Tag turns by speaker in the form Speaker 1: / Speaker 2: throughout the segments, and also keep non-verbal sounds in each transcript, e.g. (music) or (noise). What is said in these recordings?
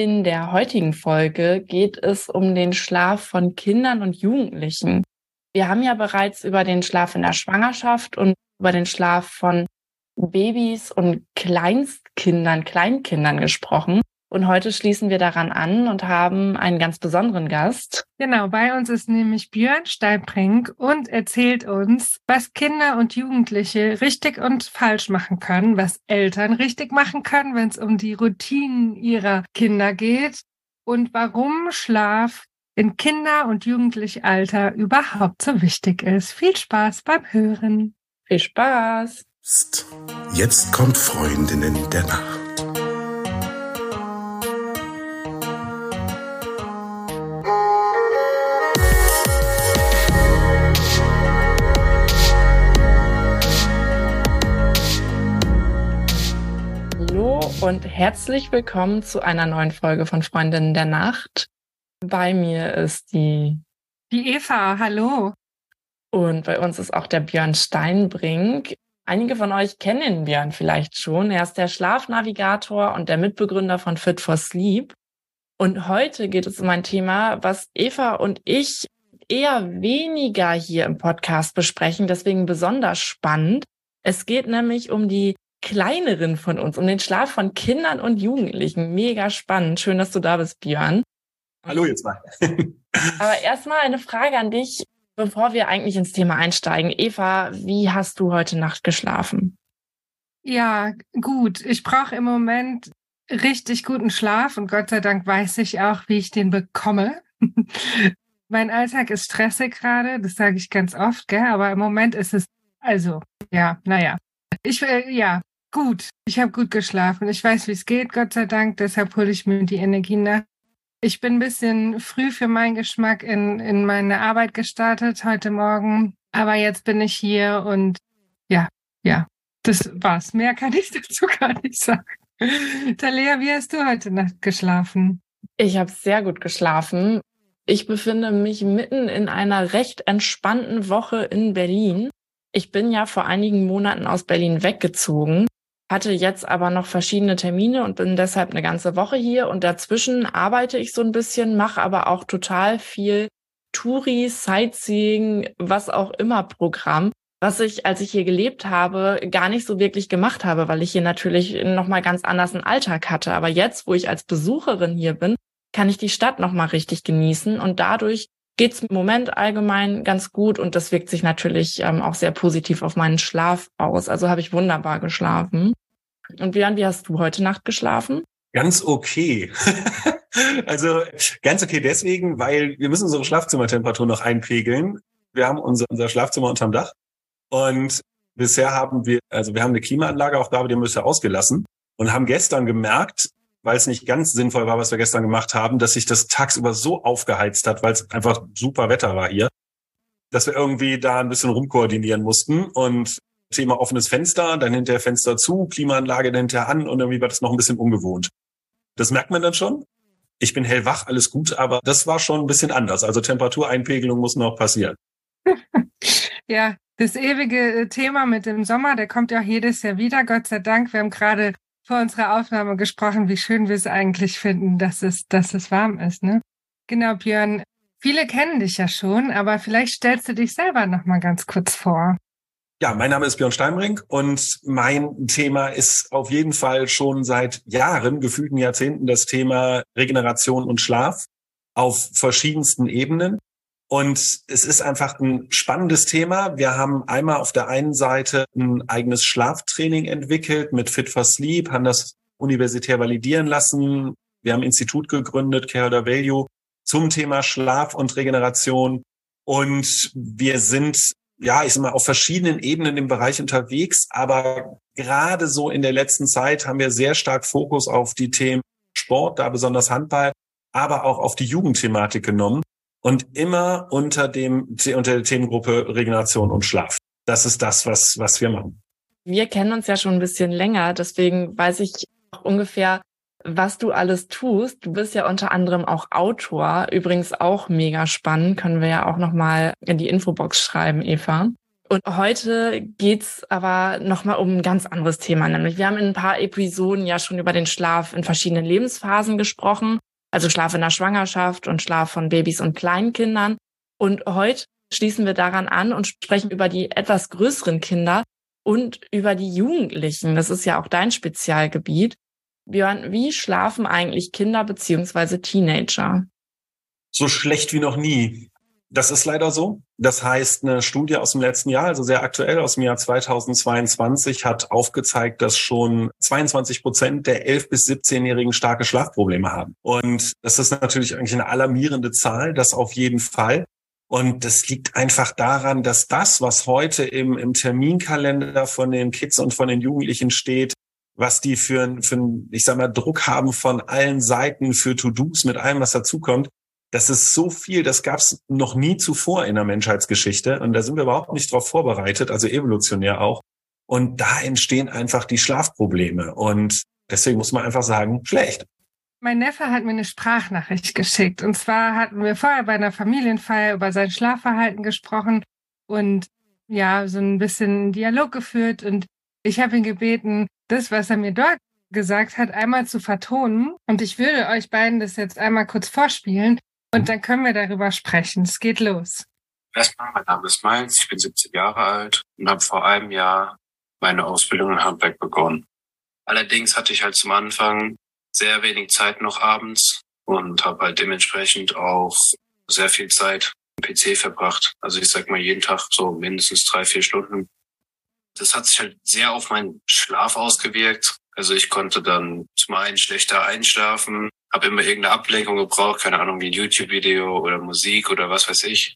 Speaker 1: In der heutigen Folge geht es um den Schlaf von Kindern und Jugendlichen. Wir haben ja bereits über den Schlaf in der Schwangerschaft und über den Schlaf von Babys und Kleinstkindern, Kleinkindern gesprochen. Und heute schließen wir daran an und haben einen ganz besonderen Gast.
Speaker 2: Genau, bei uns ist nämlich Björn Steibring und erzählt uns, was Kinder und Jugendliche richtig und falsch machen können, was Eltern richtig machen können, wenn es um die Routinen ihrer Kinder geht und warum Schlaf in Kinder- und Jugendlichalter überhaupt so wichtig ist. Viel Spaß beim Hören.
Speaker 1: Viel Spaß.
Speaker 3: Jetzt kommt Freundinnen der Nacht.
Speaker 1: Und herzlich willkommen zu einer neuen Folge von Freundinnen der Nacht. Bei mir ist die
Speaker 2: die Eva, hallo.
Speaker 1: Und bei uns ist auch der Björn Steinbrink. Einige von euch kennen den Björn vielleicht schon. Er ist der Schlafnavigator und der Mitbegründer von Fit for Sleep. Und heute geht es um ein Thema, was Eva und ich eher weniger hier im Podcast besprechen, deswegen besonders spannend. Es geht nämlich um die kleineren von uns, um den Schlaf von Kindern und Jugendlichen. Mega spannend. Schön, dass du da bist, Björn.
Speaker 3: Hallo, jetzt mal. (laughs)
Speaker 1: Aber erstmal eine Frage an dich, bevor wir eigentlich ins Thema einsteigen. Eva, wie hast du heute Nacht geschlafen?
Speaker 2: Ja, gut. Ich brauche im Moment richtig guten Schlaf und Gott sei Dank weiß ich auch, wie ich den bekomme. (laughs) mein Alltag ist stressig gerade, das sage ich ganz oft, gell? aber im Moment ist es, also, ja, naja. Ich, äh, ja, Gut, ich habe gut geschlafen. Ich weiß, wie es geht, Gott sei Dank. Deshalb hole ich mir die Energie nach. Ich bin ein bisschen früh für meinen Geschmack in, in meine Arbeit gestartet heute Morgen. Aber jetzt bin ich hier und ja, ja, das war's. Mehr kann ich (laughs) dazu gar nicht sagen. Talia, wie hast du heute Nacht geschlafen?
Speaker 1: Ich habe sehr gut geschlafen. Ich befinde mich mitten in einer recht entspannten Woche in Berlin. Ich bin ja vor einigen Monaten aus Berlin weggezogen hatte jetzt aber noch verschiedene Termine und bin deshalb eine ganze Woche hier und dazwischen arbeite ich so ein bisschen, mache aber auch total viel Touri, Sightseeing, was auch immer Programm, was ich, als ich hier gelebt habe, gar nicht so wirklich gemacht habe, weil ich hier natürlich nochmal ganz anders einen Alltag hatte. Aber jetzt, wo ich als Besucherin hier bin, kann ich die Stadt nochmal richtig genießen und dadurch geht's im Moment allgemein ganz gut und das wirkt sich natürlich ähm, auch sehr positiv auf meinen Schlaf aus. Also habe ich wunderbar geschlafen. Und Björn, wie hast du heute Nacht geschlafen?
Speaker 3: Ganz okay. (laughs) also ganz okay deswegen, weil wir müssen unsere Schlafzimmertemperatur noch einpegeln. Wir haben unser, unser Schlafzimmer unterm Dach und bisher haben wir, also wir haben eine Klimaanlage auch da, aber die haben wir ausgelassen und haben gestern gemerkt, weil es nicht ganz sinnvoll war, was wir gestern gemacht haben, dass sich das tagsüber so aufgeheizt hat, weil es einfach super Wetter war hier, dass wir irgendwie da ein bisschen rumkoordinieren mussten und Thema offenes Fenster, dann hinterher Fenster zu, Klimaanlage hinterher an und irgendwie war das noch ein bisschen ungewohnt. Das merkt man dann schon. Ich bin hellwach, alles gut, aber das war schon ein bisschen anders. Also Temperatureinpegelung muss noch passieren. (laughs)
Speaker 2: ja, das ewige Thema mit dem Sommer, der kommt ja auch jedes Jahr wieder, Gott sei Dank. Wir haben gerade vor unserer Aufnahme gesprochen, wie schön wir es eigentlich finden, dass es, dass es warm ist, ne? Genau, Björn. Viele kennen dich ja schon, aber vielleicht stellst du dich selber noch mal ganz kurz vor.
Speaker 3: Ja, mein Name ist Björn Steinbrink und mein Thema ist auf jeden Fall schon seit Jahren, gefühlten Jahrzehnten, das Thema Regeneration und Schlaf auf verschiedensten Ebenen. Und es ist einfach ein spannendes Thema. Wir haben einmal auf der einen Seite ein eigenes Schlaftraining entwickelt mit Fit for Sleep, haben das universitär validieren lassen. Wir haben ein Institut gegründet, Care Value, zum Thema Schlaf und Regeneration. Und wir sind ja, ich sag mal, auf verschiedenen Ebenen im Bereich unterwegs, aber gerade so in der letzten Zeit haben wir sehr stark Fokus auf die Themen Sport, da besonders Handball, aber auch auf die Jugendthematik genommen und immer unter dem unter der Themengruppe Regeneration und Schlaf. Das ist das, was was wir machen.
Speaker 1: Wir kennen uns ja schon ein bisschen länger, deswegen weiß ich ungefähr, was du alles tust. Du bist ja unter anderem auch Autor, übrigens auch mega spannend, können wir ja auch noch mal in die Infobox schreiben, Eva. Und heute geht's aber nochmal um ein ganz anderes Thema, nämlich wir haben in ein paar Episoden ja schon über den Schlaf in verschiedenen Lebensphasen gesprochen, also Schlaf in der Schwangerschaft und Schlaf von Babys und Kleinkindern. Und heute schließen wir daran an und sprechen über die etwas größeren Kinder und über die Jugendlichen. Das ist ja auch dein Spezialgebiet. Björn, wie schlafen eigentlich Kinder beziehungsweise Teenager?
Speaker 3: So schlecht wie noch nie. Das ist leider so. Das heißt, eine Studie aus dem letzten Jahr, also sehr aktuell aus dem Jahr 2022, hat aufgezeigt, dass schon 22 Prozent der 11- bis 17-Jährigen starke Schlafprobleme haben. Und das ist natürlich eigentlich eine alarmierende Zahl, das auf jeden Fall. Und das liegt einfach daran, dass das, was heute im, im Terminkalender von den Kids und von den Jugendlichen steht, was die für, für ich sag mal, Druck haben von allen Seiten für To-Dos mit allem, was dazukommt, das ist so viel, das gab es noch nie zuvor in der Menschheitsgeschichte. Und da sind wir überhaupt nicht darauf vorbereitet, also evolutionär auch. Und da entstehen einfach die Schlafprobleme. Und deswegen muss man einfach sagen, schlecht.
Speaker 2: Mein Neffe hat mir eine Sprachnachricht geschickt. Und zwar hatten wir vorher bei einer Familienfeier über sein Schlafverhalten gesprochen und ja, so ein bisschen Dialog geführt. Und ich habe ihn gebeten, das, was er mir dort gesagt hat, einmal zu vertonen. Und ich würde euch beiden das jetzt einmal kurz vorspielen und dann können wir darüber sprechen. Es geht los.
Speaker 4: Erstmal, mein Name ist Mainz, ich bin 17 Jahre alt und habe vor einem Jahr meine Ausbildung in Handwerk begonnen. Allerdings hatte ich halt zum Anfang sehr wenig Zeit noch abends und habe halt dementsprechend auch sehr viel Zeit am PC verbracht. Also ich sag mal jeden Tag so mindestens drei, vier Stunden. Das hat sich halt sehr auf meinen Schlaf ausgewirkt. Also ich konnte dann zum einen schlechter einschlafen, habe immer irgendeine Ablenkung gebraucht, keine Ahnung, wie ein YouTube-Video oder Musik oder was weiß ich,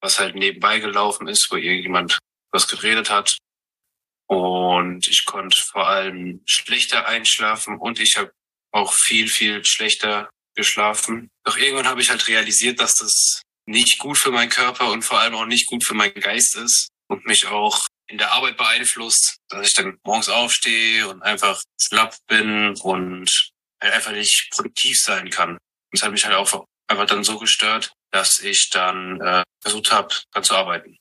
Speaker 4: was halt nebenbei gelaufen ist, wo irgendjemand was geredet hat. Und ich konnte vor allem schlechter einschlafen und ich habe auch viel, viel schlechter geschlafen. Doch irgendwann habe ich halt realisiert, dass das nicht gut für meinen Körper und vor allem auch nicht gut für meinen Geist ist und mich auch in der Arbeit beeinflusst, dass ich dann morgens aufstehe und einfach schlapp bin und halt einfach nicht produktiv sein kann. Und das hat mich halt auch einfach dann so gestört, dass ich dann äh, versucht habe, dran zu arbeiten.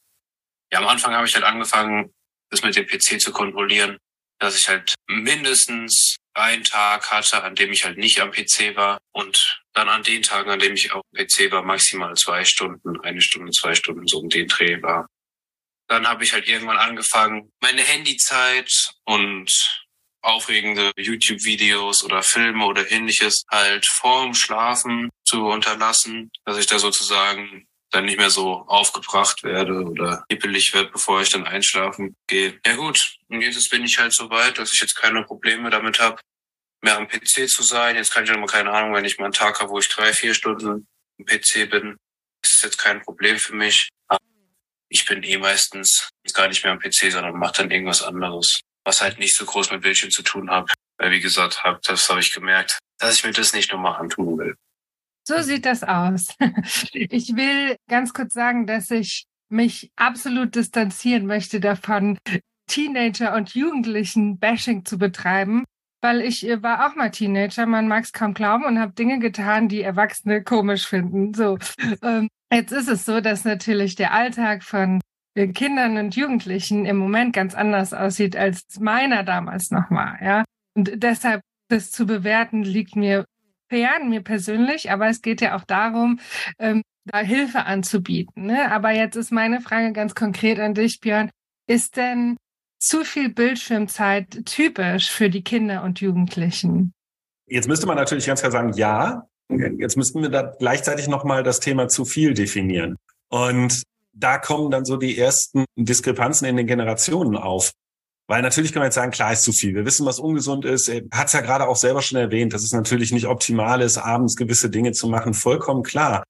Speaker 4: Ja, am Anfang habe ich halt angefangen, das mit dem PC zu kontrollieren, dass ich halt mindestens einen Tag hatte, an dem ich halt nicht am PC war und dann an den Tagen, an dem ich auf dem PC war, maximal zwei Stunden, eine Stunde, zwei Stunden so um den Dreh war. Dann habe ich halt irgendwann angefangen, meine Handyzeit und aufregende YouTube-Videos oder Filme oder ähnliches halt vorm Schlafen zu unterlassen, dass ich da sozusagen dann nicht mehr so aufgebracht werde oder hippelig werde, bevor ich dann einschlafen gehe. Ja gut, und jetzt bin ich halt so weit, dass ich jetzt keine Probleme damit habe, mehr am PC zu sein. Jetzt kann ich halt mal keine Ahnung, wenn ich mal einen Tag habe, wo ich drei, vier Stunden am PC bin, ist jetzt kein Problem für mich. Ich bin eh meistens gar nicht mehr am PC, sondern mache dann irgendwas anderes was halt nicht so groß mit Bildschirm zu tun hat. Weil wie gesagt, hab, das habe ich gemerkt, dass ich mir das nicht nochmal antun will.
Speaker 2: So sieht das aus. (laughs) Ich will ganz kurz sagen, dass ich mich absolut distanzieren möchte davon, Teenager und Jugendlichen Bashing zu betreiben, weil ich äh, war auch mal Teenager, man mag es kaum glauben und habe Dinge getan, die Erwachsene komisch finden. So, ähm, jetzt ist es so, dass natürlich der Alltag von Kindern und Jugendlichen im Moment ganz anders aussieht als meiner damals noch war, ja. Und deshalb das zu bewerten liegt mir fern, mir persönlich, aber es geht ja auch darum, ähm, da Hilfe anzubieten. Ne? Aber jetzt ist meine Frage ganz konkret an dich, Björn. Ist denn zu viel Bildschirmzeit typisch für die Kinder und Jugendlichen?
Speaker 3: Jetzt müsste man natürlich ganz klar sagen, ja. Jetzt müssten wir da gleichzeitig nochmal das Thema zu viel definieren. Und da kommen dann so die ersten Diskrepanzen in den Generationen auf. Weil natürlich kann man jetzt sagen, klar ist zu viel. Wir wissen, was ungesund ist. Er hat es ja gerade auch selber schon erwähnt, dass es natürlich nicht optimal ist, abends gewisse Dinge zu machen. Vollkommen klar.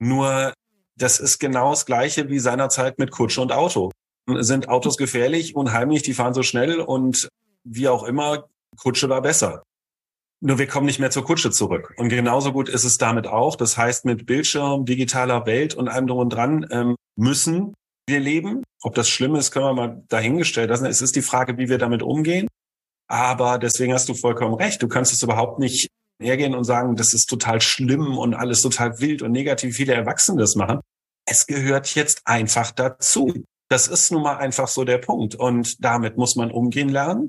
Speaker 3: Nur das ist genau das Gleiche wie seinerzeit mit Kutsche und Auto. Sind Autos gefährlich, unheimlich, die fahren so schnell und wie auch immer, Kutsche war besser. Nur wir kommen nicht mehr zur Kutsche zurück. Und genauso gut ist es damit auch. Das heißt, mit Bildschirm, digitaler Welt und allem drum und dran ähm, müssen wir leben. Ob das schlimm ist, können wir mal dahingestellt lassen. Es ist die Frage, wie wir damit umgehen. Aber deswegen hast du vollkommen recht. Du kannst es überhaupt nicht hergehen und sagen, das ist total schlimm und alles total wild und negativ, viele Erwachsene das machen. Es gehört jetzt einfach dazu. Das ist nun mal einfach so der Punkt. Und damit muss man umgehen lernen.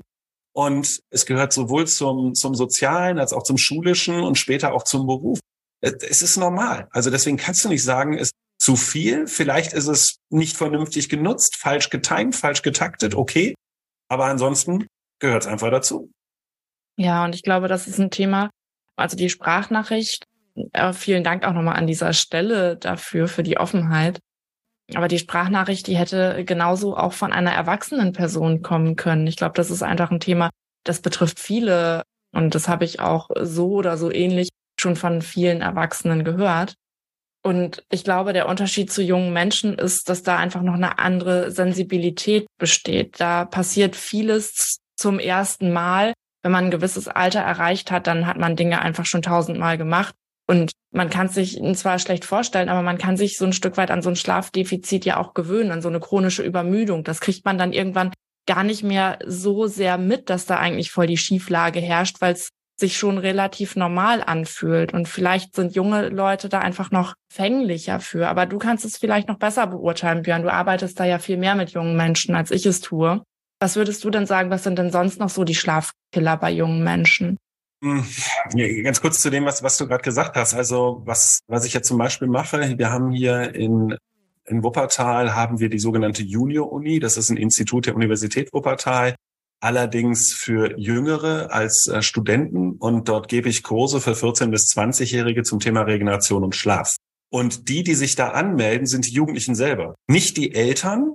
Speaker 3: Und es gehört sowohl zum, zum Sozialen als auch zum Schulischen und später auch zum Beruf. Es ist normal. Also deswegen kannst du nicht sagen, es ist zu viel. Vielleicht ist es nicht vernünftig genutzt, falsch getimt, falsch getaktet, okay. Aber ansonsten gehört es einfach dazu.
Speaker 1: Ja, und ich glaube, das ist ein Thema, also die Sprachnachricht, äh, vielen Dank auch nochmal an dieser Stelle dafür, für die Offenheit. Aber die Sprachnachricht, die hätte genauso auch von einer erwachsenen Person kommen können. Ich glaube, das ist einfach ein Thema, das betrifft viele. Und das habe ich auch so oder so ähnlich schon von vielen Erwachsenen gehört. Und ich glaube, der Unterschied zu jungen Menschen ist, dass da einfach noch eine andere Sensibilität besteht. Da passiert vieles zum ersten Mal. Wenn man ein gewisses Alter erreicht hat, dann hat man Dinge einfach schon tausendmal gemacht. Und man kann sich zwar schlecht vorstellen, aber man kann sich so ein Stück weit an so ein Schlafdefizit ja auch gewöhnen, an so eine chronische Übermüdung. Das kriegt man dann irgendwann gar nicht mehr so sehr mit, dass da eigentlich voll die Schieflage herrscht, weil es sich schon relativ normal anfühlt. Und vielleicht sind junge Leute da einfach noch fänglicher für. Aber du kannst es vielleicht noch besser beurteilen, Björn. Du arbeitest da ja viel mehr mit jungen Menschen, als ich es tue. Was würdest du denn sagen, was sind denn sonst noch so die Schlafkiller bei jungen Menschen?
Speaker 3: Hm, ganz kurz zu dem, was, was du gerade gesagt hast. Also was, was ich jetzt zum Beispiel mache, wir haben hier in, in Wuppertal haben wir die sogenannte Junior-Uni. Das ist ein Institut der Universität Wuppertal. Allerdings für Jüngere als äh, Studenten und dort gebe ich Kurse für 14- bis 20-Jährige zum Thema Regeneration und Schlaf. Und die, die sich da anmelden, sind die Jugendlichen selber. Nicht die Eltern,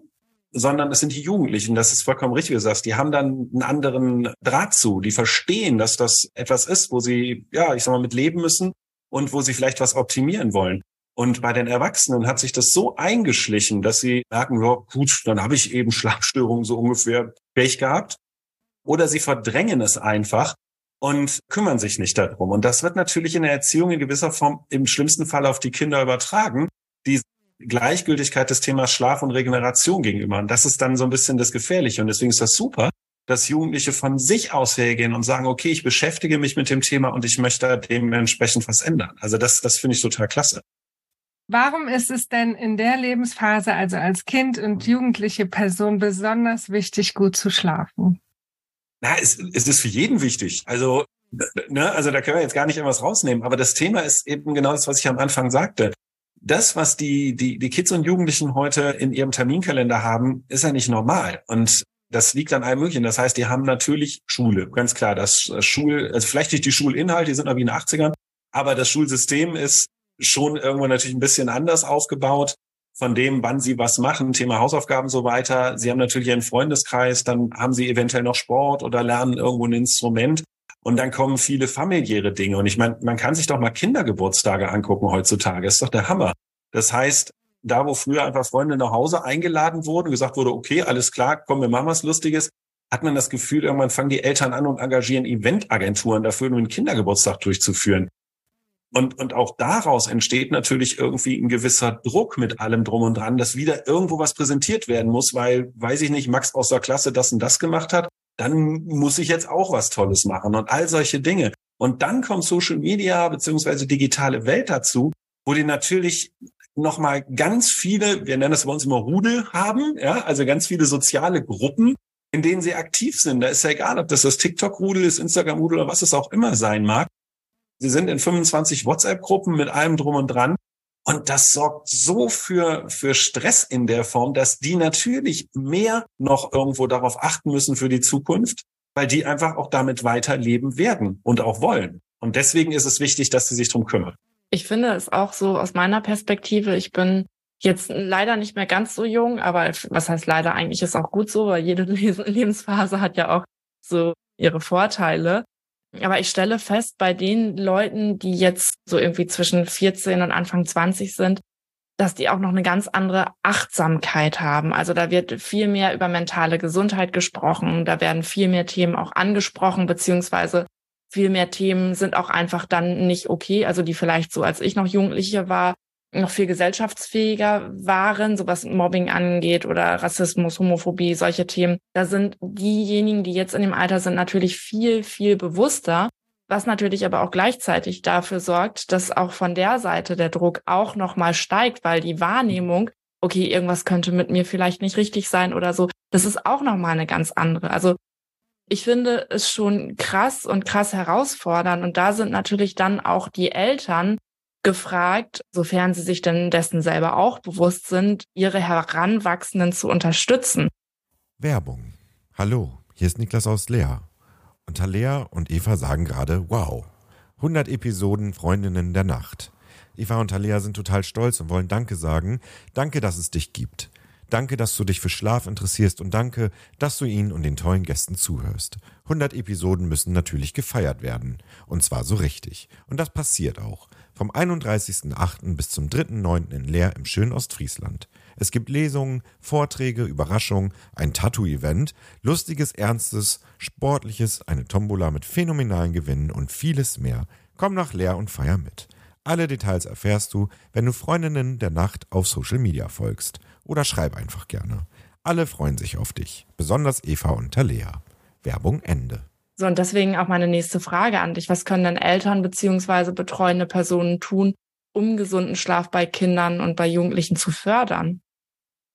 Speaker 3: sondern es sind die Jugendlichen. Das ist vollkommen richtig, wie du sagst. Die haben dann einen anderen Draht zu. Die verstehen, dass das etwas ist, wo sie, ja, ich sag mal, mit leben müssen und wo sie vielleicht was optimieren wollen. Und bei den Erwachsenen hat sich das so eingeschlichen, dass sie merken, ja, gut, dann habe ich eben (laughs) Schlafstörungen so ungefähr Pech gehabt. Oder sie verdrängen es einfach und kümmern sich nicht darum. Und das wird natürlich in der Erziehung in gewisser Form im schlimmsten Fall auf die Kinder übertragen, die Gleichgültigkeit des Themas Schlaf und Regeneration gegenüber. Und das ist dann so ein bisschen das Gefährliche. Und deswegen ist das super, dass Jugendliche von sich aus hergehen und sagen, okay, ich beschäftige mich mit dem Thema und ich möchte dementsprechend was ändern. Also das, das finde ich total klasse.
Speaker 2: Warum ist es denn in der Lebensphase, also als Kind und jugendliche Person, besonders wichtig, gut zu schlafen?
Speaker 3: Na, es, es ist für jeden wichtig. Also, ne, also da können wir jetzt gar nicht irgendwas rausnehmen. Aber das Thema ist eben genau das, was ich am Anfang sagte das, was die, die, die Kids und Jugendlichen heute in ihrem Terminkalender haben, ist ja nicht normal. Und das liegt an allem Möglichen. Das heißt, die haben natürlich Schule, ganz klar. Das Schul, also vielleicht nicht die Schulinhalte, die sind noch wie in den 80ern, aber das Schulsystem ist schon irgendwo natürlich ein bisschen anders aufgebaut von dem, wann sie was machen, Thema Hausaufgaben so weiter. Sie haben natürlich ihren Freundeskreis, dann haben sie eventuell noch Sport oder lernen irgendwo ein Instrument. Und dann kommen viele familiäre Dinge. Und ich meine, man kann sich doch mal Kindergeburtstage angucken heutzutage. Ist doch der Hammer. Das heißt, da wo früher einfach Freunde nach Hause eingeladen wurden, gesagt wurde, okay, alles klar, komm, wir machen was Lustiges, hat man das Gefühl, irgendwann fangen die Eltern an und engagieren Eventagenturen dafür, nur einen Kindergeburtstag durchzuführen. Und, und auch daraus entsteht natürlich irgendwie ein gewisser Druck mit allem drum und dran, dass wieder irgendwo was präsentiert werden muss, weil, weiß ich nicht, Max aus der Klasse das und das gemacht hat dann muss ich jetzt auch was Tolles machen und all solche Dinge. Und dann kommt Social Media beziehungsweise digitale Welt dazu, wo die natürlich nochmal ganz viele, wir nennen das bei uns immer Rudel haben, ja, also ganz viele soziale Gruppen, in denen sie aktiv sind. Da ist ja egal, ob das das TikTok-Rudel ist, Instagram-Rudel oder was es auch immer sein mag. Sie sind in 25 WhatsApp-Gruppen mit allem drum und dran. Und das sorgt so für, für Stress in der Form, dass die natürlich mehr noch irgendwo darauf achten müssen für die Zukunft, weil die einfach auch damit weiterleben werden und auch wollen. Und deswegen ist es wichtig, dass sie sich drum kümmern.
Speaker 1: Ich finde es auch so aus meiner Perspektive, ich bin jetzt leider nicht mehr ganz so jung, aber was heißt leider eigentlich ist auch gut so, weil jede (laughs) Lebensphase hat ja auch so ihre Vorteile. Aber ich stelle fest, bei den Leuten, die jetzt so irgendwie zwischen 14 und Anfang 20 sind, dass die auch noch eine ganz andere Achtsamkeit haben. Also da wird viel mehr über mentale Gesundheit gesprochen, da werden viel mehr Themen auch angesprochen, beziehungsweise viel mehr Themen sind auch einfach dann nicht okay. Also die vielleicht so, als ich noch Jugendliche war, noch viel gesellschaftsfähiger waren, so was Mobbing angeht oder Rassismus, Homophobie, solche Themen. Da sind diejenigen, die jetzt in dem Alter sind, natürlich viel, viel bewusster, was natürlich aber auch gleichzeitig dafür sorgt, dass auch von der Seite der Druck auch nochmal steigt, weil die Wahrnehmung okay, irgendwas könnte mit mir vielleicht nicht richtig sein oder so. Das ist auch nochmal eine ganz andere. Also ich finde es schon krass und krass herausfordernd. Und da sind natürlich dann auch die Eltern gefragt, sofern sie sich denn dessen selber auch bewusst sind, ihre Heranwachsenden zu unterstützen.
Speaker 5: Werbung. Hallo, hier ist Niklas aus Lea. Und Talea und Eva sagen gerade, wow, 100 Episoden Freundinnen der Nacht. Eva und Talea sind total stolz und wollen Danke sagen. Danke, dass es dich gibt. Danke, dass du dich für Schlaf interessierst und danke, dass du ihnen und den tollen Gästen zuhörst. 100 Episoden müssen natürlich gefeiert werden. Und zwar so richtig. Und das passiert auch. Vom 31.08. bis zum 3.09. in Leer im schönen Ostfriesland. Es gibt Lesungen, Vorträge, Überraschungen, ein Tattoo-Event, lustiges, ernstes, sportliches, eine Tombola mit phänomenalen Gewinnen und vieles mehr. Komm nach Leer und feier mit. Alle Details erfährst du, wenn du Freundinnen der Nacht auf Social Media folgst oder schreib einfach gerne. Alle freuen sich auf dich, besonders Eva und Talea. Werbung Ende.
Speaker 1: So, und deswegen auch meine nächste Frage an dich. Was können denn Eltern beziehungsweise betreuende Personen tun, um gesunden Schlaf bei Kindern und bei Jugendlichen zu fördern?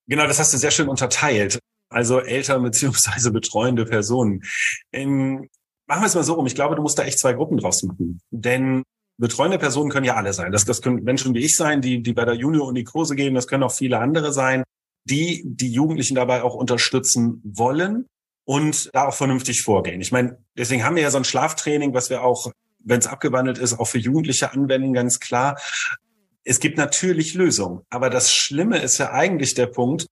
Speaker 3: Genau, das hast du sehr schön unterteilt. Also Eltern beziehungsweise betreuende Personen. In, machen wir es mal so rum. Ich glaube, du musst da echt zwei Gruppen draus machen. Denn betreuende Personen können ja alle sein. Das, das können Menschen wie ich sein, die, die bei der Junior und die Kurse gehen. Das können auch viele andere sein, die die Jugendlichen dabei auch unterstützen wollen und da auch vernünftig vorgehen. Ich meine, deswegen haben wir ja so ein Schlaftraining, was wir auch, wenn es abgewandelt ist, auch für Jugendliche anwenden, ganz klar. Es gibt natürlich Lösungen, aber das Schlimme ist ja eigentlich der Punkt,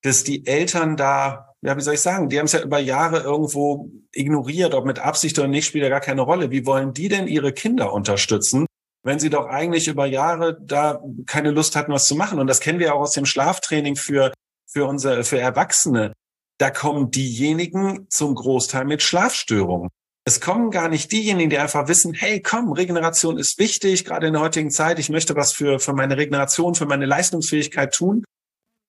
Speaker 3: dass die Eltern da ja, wie soll ich sagen, die haben es ja über Jahre irgendwo ignoriert, ob mit Absicht oder nicht, spielt ja gar keine Rolle. Wie wollen die denn ihre Kinder unterstützen, wenn sie doch eigentlich über Jahre da keine Lust hatten, was zu machen? Und das kennen wir auch aus dem Schlaftraining für, für unsere, für Erwachsene. Da kommen diejenigen zum Großteil mit Schlafstörungen. Es kommen gar nicht diejenigen, die einfach wissen, hey, komm, Regeneration ist wichtig, gerade in der heutigen Zeit. Ich möchte was für, für meine Regeneration, für meine Leistungsfähigkeit tun.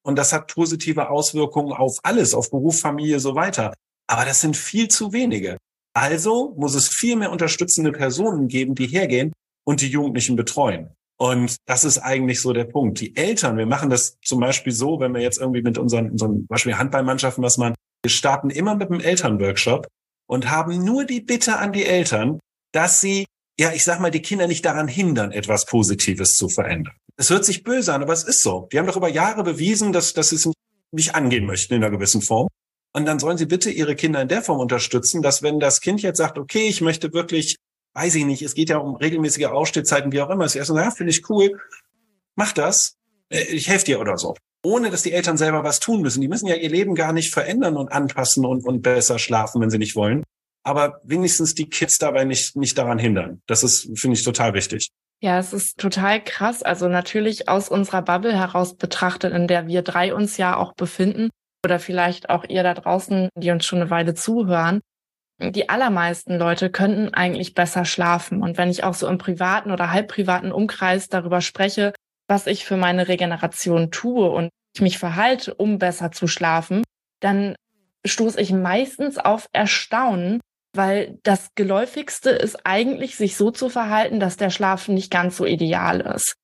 Speaker 3: Und das hat positive Auswirkungen auf alles, auf Beruf, Familie, so weiter. Aber das sind viel zu wenige. Also muss es viel mehr unterstützende Personen geben, die hergehen und die Jugendlichen betreuen. Und das ist eigentlich so der Punkt. Die Eltern, wir machen das zum Beispiel so, wenn wir jetzt irgendwie mit unseren, unseren Beispiel Handballmannschaften was machen, wir starten immer mit einem Elternworkshop und haben nur die Bitte an die Eltern, dass sie, ja, ich sag mal, die Kinder nicht daran hindern, etwas Positives zu verändern. Es hört sich böse an, aber es ist so. Die haben doch über Jahre bewiesen, dass, dass sie es nicht angehen möchten in einer gewissen Form. Und dann sollen sie bitte ihre Kinder in der Form unterstützen, dass wenn das Kind jetzt sagt, okay, ich möchte wirklich, weiß ich nicht, es geht ja um regelmäßige Ausstehzeiten, wie auch immer, ist erst ja, finde ich cool, mach das, äh, ich helfe dir oder so. Ohne dass die Eltern selber was tun müssen. Die müssen ja ihr Leben gar nicht verändern und anpassen und, und besser schlafen, wenn sie nicht wollen. Aber wenigstens die Kids dabei nicht, nicht daran hindern. Das ist, finde ich, total wichtig.
Speaker 1: Ja, es ist total krass. Also natürlich aus unserer Bubble heraus betrachtet, in der wir drei uns ja auch befinden oder vielleicht auch ihr da draußen, die uns schon eine Weile zuhören. Die allermeisten Leute könnten eigentlich besser schlafen. Und wenn ich auch so im privaten oder halbprivaten Umkreis darüber spreche, was ich für meine Regeneration tue und ich mich verhalte, um besser zu schlafen, dann stoße ich meistens auf Erstaunen, weil das Geläufigste ist eigentlich, sich so zu verhalten, dass der Schlaf nicht ganz so ideal ist.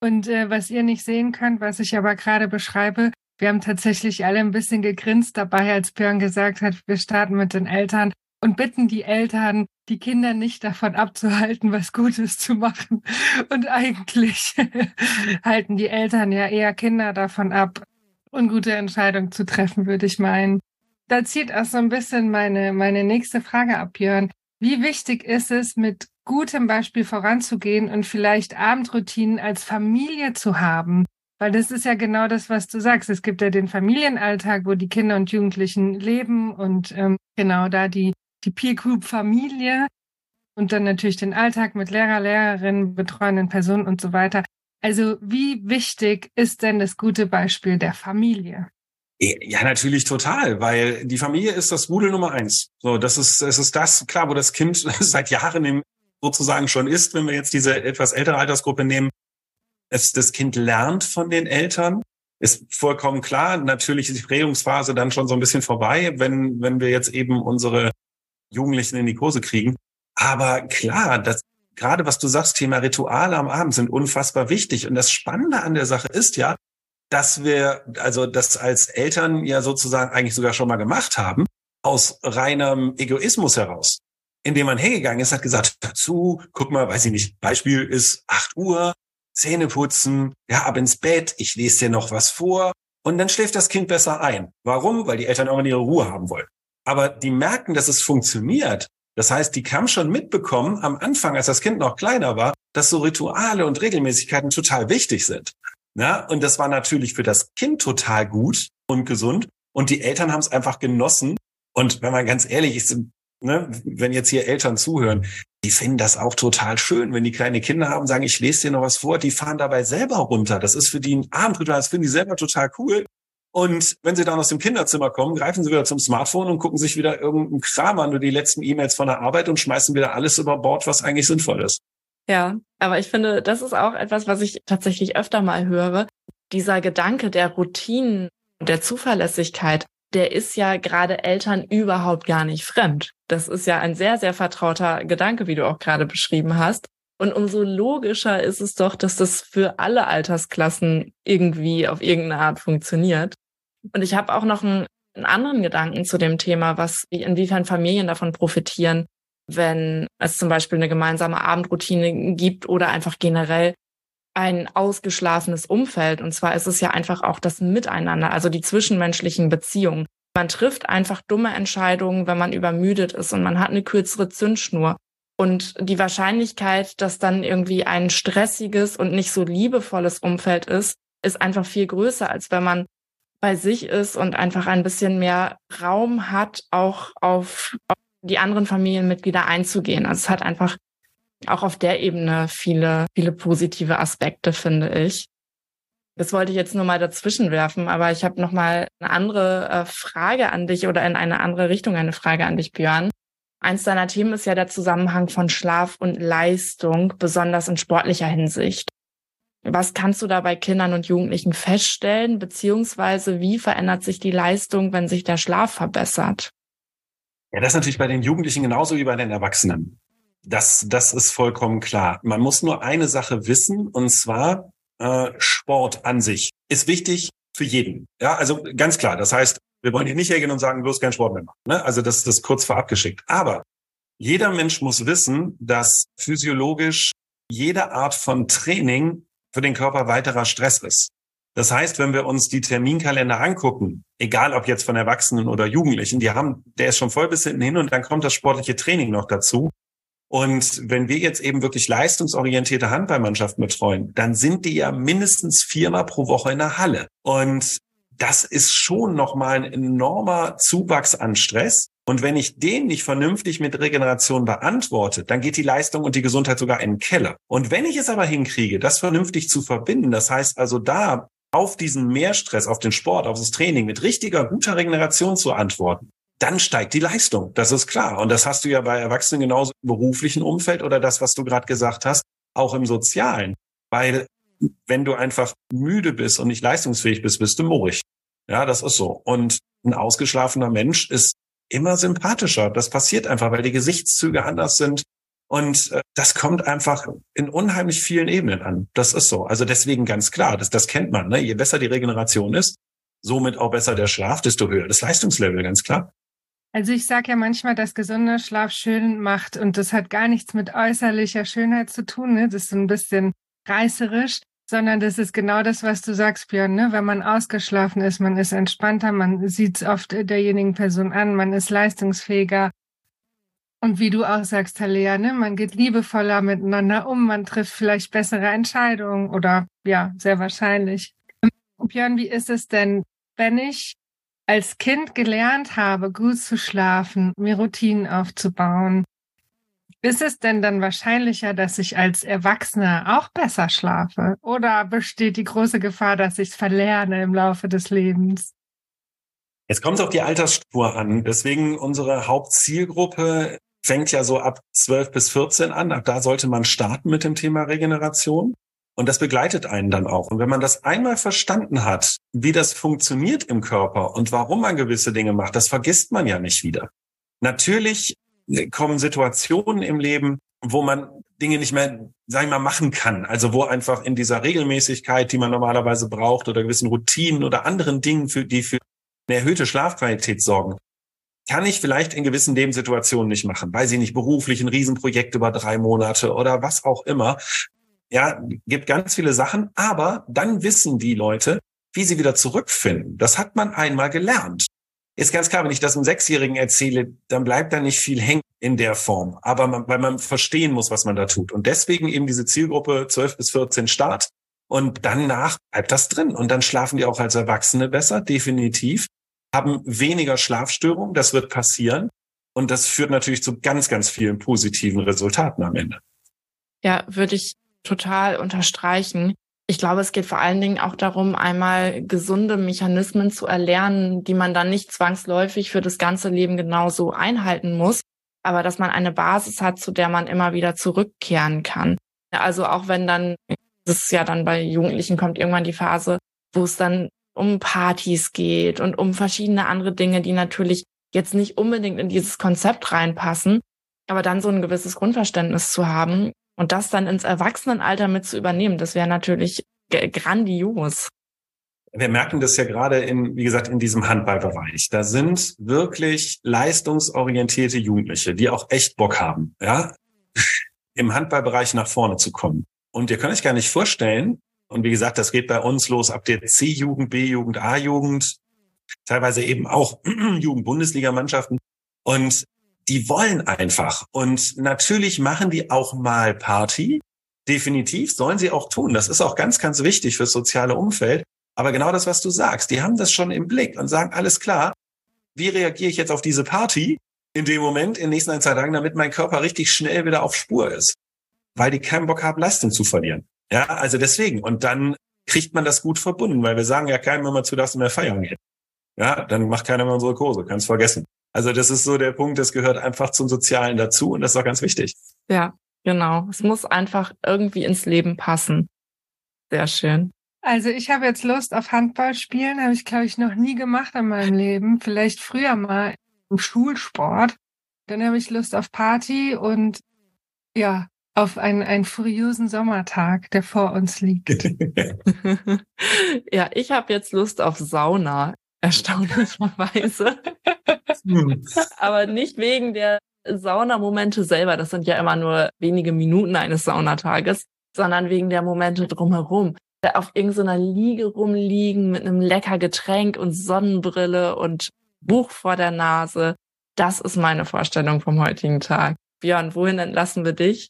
Speaker 2: Und äh, was ihr nicht sehen könnt, was ich aber gerade beschreibe, wir haben tatsächlich alle ein bisschen gegrinst dabei, als Björn gesagt hat, wir starten mit den Eltern und bitten die Eltern, die Kinder nicht davon abzuhalten, was Gutes zu machen. Und eigentlich (laughs) halten die Eltern ja eher Kinder davon ab, ungute Entscheidungen zu treffen, würde ich meinen da zieht auch so ein bisschen meine, meine nächste Frage ab, Björn. Wie wichtig ist es, mit gutem Beispiel voranzugehen und vielleicht Abendroutinen als Familie zu haben? Weil das ist ja genau das, was du sagst. Es gibt ja den Familienalltag, wo die Kinder und Jugendlichen leben und ähm, genau da die, die Peer Group Familie und dann natürlich den Alltag mit Lehrer, Lehrerinnen, betreuenden Personen und so weiter. Also wie wichtig ist denn das gute Beispiel der Familie?
Speaker 3: Ja, natürlich total, weil die Familie ist das Rudel Nummer eins. So, das ist, es ist das, klar, wo das Kind (laughs) seit Jahren im, sozusagen schon ist, wenn wir jetzt diese etwas ältere Altersgruppe nehmen. Es, das Kind lernt von den Eltern. Ist vollkommen klar. Natürlich ist die Prägungsphase dann schon so ein bisschen vorbei, wenn, wenn wir jetzt eben unsere Jugendlichen in die Kurse kriegen. Aber klar, das, gerade was du sagst, Thema Rituale am Abend sind unfassbar wichtig. Und das Spannende an der Sache ist ja, dass wir also das als Eltern ja sozusagen eigentlich sogar schon mal gemacht haben, aus reinem Egoismus heraus. Indem man hergegangen ist, hat gesagt, dazu, guck mal, weiß ich nicht, Beispiel ist 8 Uhr, Zähne putzen, ja, ab ins Bett, ich lese dir noch was vor und dann schläft das Kind besser ein. Warum? Weil die Eltern irgendwann ihre Ruhe haben wollen. Aber die merken, dass es funktioniert. Das heißt, die kam schon mitbekommen am Anfang, als das Kind noch kleiner war, dass so Rituale und Regelmäßigkeiten total wichtig sind. Ja, und das war natürlich für das Kind total gut und gesund. Und die Eltern haben es einfach genossen. Und wenn man ganz ehrlich ist, ne, wenn jetzt hier Eltern zuhören, die finden das auch total schön, wenn die kleine Kinder haben, sagen, ich lese dir noch was vor, die fahren dabei selber runter. Das ist für die ein Abendritual, das finden die selber total cool. Und wenn sie dann aus dem Kinderzimmer kommen, greifen sie wieder zum Smartphone und gucken sich wieder irgendeinen Kram an, nur die letzten E-Mails von der Arbeit und schmeißen wieder alles über Bord, was eigentlich sinnvoll ist.
Speaker 1: Ja, aber ich finde, das ist auch etwas, was ich tatsächlich öfter mal höre. Dieser Gedanke der Routinen, der Zuverlässigkeit, der ist ja gerade Eltern überhaupt gar nicht fremd. Das ist ja ein sehr, sehr vertrauter Gedanke, wie du auch gerade beschrieben hast. Und umso logischer ist es doch, dass das für alle Altersklassen irgendwie auf irgendeine Art funktioniert. Und ich habe auch noch einen, einen anderen Gedanken zu dem Thema, was inwiefern Familien davon profitieren, wenn es zum Beispiel eine gemeinsame Abendroutine gibt oder einfach generell ein ausgeschlafenes Umfeld. Und zwar ist es ja einfach auch das Miteinander, also die zwischenmenschlichen Beziehungen. Man trifft einfach dumme Entscheidungen, wenn man übermüdet ist und man hat eine kürzere Zündschnur. Und die Wahrscheinlichkeit, dass dann irgendwie ein stressiges und nicht so liebevolles Umfeld ist, ist einfach viel größer, als wenn man bei sich ist und einfach ein bisschen mehr Raum hat, auch auf, auf die anderen Familienmitglieder einzugehen. Also es hat einfach auch auf der Ebene viele, viele positive Aspekte, finde ich. Das wollte ich jetzt nur mal dazwischen werfen, aber ich habe noch mal eine andere äh, Frage an dich oder in eine andere Richtung eine Frage an dich, Björn. Eins deiner Themen ist ja der Zusammenhang von Schlaf und Leistung, besonders in sportlicher Hinsicht. Was kannst du da bei Kindern und Jugendlichen feststellen, beziehungsweise wie verändert sich die Leistung, wenn sich der Schlaf verbessert?
Speaker 3: Ja, das ist natürlich bei den Jugendlichen genauso wie bei den Erwachsenen. Das, das ist vollkommen klar. Man muss nur eine Sache wissen, und zwar äh, Sport an sich ist wichtig für jeden. Ja, also ganz klar. Das heißt, wir wollen hier nicht hergehen und sagen, bloß kein Sport mehr machen. Ne? Also das, das kurz vorab geschickt. Aber jeder Mensch muss wissen, dass physiologisch jede Art von Training für den Körper weiterer Stress ist. Das heißt, wenn wir uns die Terminkalender angucken, egal ob jetzt von Erwachsenen oder Jugendlichen, die haben, der ist schon voll bis hinten hin und dann kommt das sportliche Training noch dazu. Und wenn wir jetzt eben wirklich leistungsorientierte Handballmannschaften betreuen, dann sind die ja mindestens viermal pro Woche in der Halle. Und das ist schon nochmal ein enormer Zuwachs an Stress. Und wenn ich den nicht vernünftig mit Regeneration beantworte, dann geht die Leistung und die Gesundheit sogar in den Keller. Und wenn ich es aber hinkriege, das vernünftig zu verbinden, das heißt also da auf diesen Mehrstress, auf den Sport, auf das Training mit richtiger, guter Regeneration zu antworten, dann steigt die Leistung. Das ist klar. Und das hast du ja bei Erwachsenen genauso im beruflichen Umfeld oder das, was du gerade gesagt hast, auch im sozialen. Weil wenn du einfach müde bist und nicht leistungsfähig bist, bist du morig. Ja, das ist so. Und ein ausgeschlafener Mensch ist immer sympathischer. Das passiert einfach, weil die Gesichtszüge anders sind. Und äh, das kommt einfach in unheimlich vielen Ebenen an. Das ist so. Also deswegen ganz klar, das, das kennt man. Ne? Je besser die Regeneration ist, somit auch besser der Schlaf, desto höher das Leistungslevel, ganz klar.
Speaker 2: Also ich sage ja manchmal, dass gesunder Schlaf schön macht und das hat gar nichts mit äußerlicher Schönheit zu tun. Ne? Das ist so ein bisschen reißerisch, sondern das ist genau das, was du sagst, Björn. Ne? Wenn man ausgeschlafen ist, man ist entspannter, man sieht es oft derjenigen Person an, man ist leistungsfähiger. Und wie du auch sagst, Talea, ne? man geht liebevoller miteinander um, man trifft vielleicht bessere Entscheidungen oder ja, sehr wahrscheinlich. Björn, wie ist es denn, wenn ich als Kind gelernt habe, gut zu schlafen, mir Routinen aufzubauen, ist es denn dann wahrscheinlicher, dass ich als Erwachsener auch besser schlafe? Oder besteht die große Gefahr, dass ich es verlerne im Laufe des Lebens?
Speaker 3: Jetzt kommt es auf die Altersspur an. Deswegen unsere Hauptzielgruppe fängt ja so ab 12 bis 14 an. Ab da sollte man starten mit dem Thema Regeneration. Und das begleitet einen dann auch. Und wenn man das einmal verstanden hat, wie das funktioniert im Körper und warum man gewisse Dinge macht, das vergisst man ja nicht wieder. Natürlich kommen Situationen im Leben, wo man Dinge nicht mehr, sag ich mal, machen kann. Also wo einfach in dieser Regelmäßigkeit, die man normalerweise braucht oder gewissen Routinen oder anderen Dingen, für die für eine erhöhte Schlafqualität sorgen, kann ich vielleicht in gewissen Lebenssituationen nicht machen. Weiß ich nicht, beruflich ein Riesenprojekt über drei Monate oder was auch immer. Ja, gibt ganz viele Sachen, aber dann wissen die Leute, wie sie wieder zurückfinden. Das hat man einmal gelernt. Ist ganz klar, wenn ich das einem Sechsjährigen erzähle, dann bleibt da nicht viel hängen in der Form. Aber man, weil man verstehen muss, was man da tut. Und deswegen eben diese Zielgruppe 12 bis 14 Start. Und danach bleibt das drin. Und dann schlafen die auch als Erwachsene besser, definitiv. Haben weniger Schlafstörungen, das wird passieren. Und das führt natürlich zu ganz, ganz vielen positiven Resultaten am Ende.
Speaker 1: Ja, würde ich total unterstreichen. Ich glaube, es geht vor allen Dingen auch darum, einmal gesunde Mechanismen zu erlernen, die man dann nicht zwangsläufig für das ganze Leben genauso einhalten muss, aber dass man eine Basis hat, zu der man immer wieder zurückkehren kann. Also auch wenn dann, das ist ja dann bei Jugendlichen kommt irgendwann die Phase, wo es dann um Partys geht und um verschiedene andere Dinge, die natürlich jetzt nicht unbedingt in dieses Konzept reinpassen, aber dann so ein gewisses Grundverständnis zu haben, und das dann ins Erwachsenenalter mit zu übernehmen, das wäre natürlich grandios.
Speaker 3: Wir merken das ja gerade in, wie gesagt, in diesem Handballbereich. Da sind wirklich leistungsorientierte Jugendliche, die auch echt Bock haben, ja, (laughs) im Handballbereich nach vorne zu kommen. Und ihr könnt euch gar nicht vorstellen, und wie gesagt, das geht bei uns los ab der C-Jugend, B-Jugend, A-Jugend, teilweise eben auch (clears throat) Jugend-Bundesligamannschaften. Und die wollen einfach. Und natürlich machen die auch mal Party. Definitiv sollen sie auch tun. Das ist auch ganz, ganz wichtig fürs soziale Umfeld. Aber genau das, was du sagst, die haben das schon im Blick und sagen, alles klar, wie reagiere ich jetzt auf diese Party in dem Moment, in nächsten ein, zwei Tagen, damit mein Körper richtig schnell wieder auf Spur ist. Weil die keinen Bock haben, Leistung zu verlieren. Ja, also deswegen. Und dann kriegt man das gut verbunden, weil wir sagen ja keinem immer zu, dass du mehr feiern gehen. Ja, dann macht keiner mehr unsere Kurse, kannst vergessen. Also das ist so der Punkt, das gehört einfach zum Sozialen dazu und das ist auch ganz wichtig.
Speaker 1: Ja, genau. Es muss einfach irgendwie ins Leben passen. Sehr schön.
Speaker 2: Also ich habe jetzt Lust auf Handball spielen, habe ich glaube ich noch nie gemacht in meinem Leben. Vielleicht früher mal im Schulsport. Dann habe ich Lust auf Party und ja, auf einen, einen furiosen Sommertag, der vor uns liegt. (laughs) (laughs)
Speaker 1: ja, ich habe jetzt Lust auf Sauna erstaunlicherweise. Hm. Aber nicht wegen der Saunamomente selber, das sind ja immer nur wenige Minuten eines Saunatages, sondern wegen der Momente drumherum. Auf irgendeiner Liege rumliegen mit einem lecker Getränk und Sonnenbrille und Buch vor der Nase. Das ist meine Vorstellung vom heutigen Tag. Björn, wohin entlassen wir dich?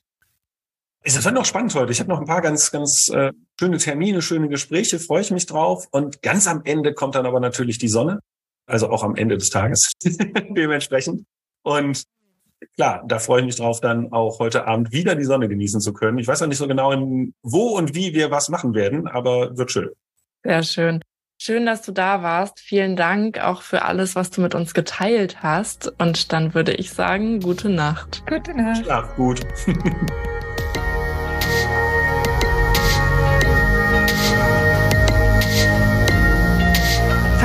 Speaker 3: Es wird noch spannend heute. Ich habe noch ein paar ganz, ganz äh, schöne Termine, schöne Gespräche, freue ich mich drauf. Und ganz am Ende kommt dann aber natürlich die Sonne. Also auch am Ende des Tages (laughs) dementsprechend. Und klar, da freue ich mich drauf, dann auch heute Abend wieder die Sonne genießen zu können. Ich weiß noch nicht so genau, in, wo und wie wir was machen werden, aber wird schön.
Speaker 1: Sehr schön. Schön, dass du da warst. Vielen Dank auch für alles, was du mit uns geteilt hast. Und dann würde ich sagen, gute Nacht.
Speaker 2: Gute Nacht.
Speaker 3: Schlaf gut. (laughs)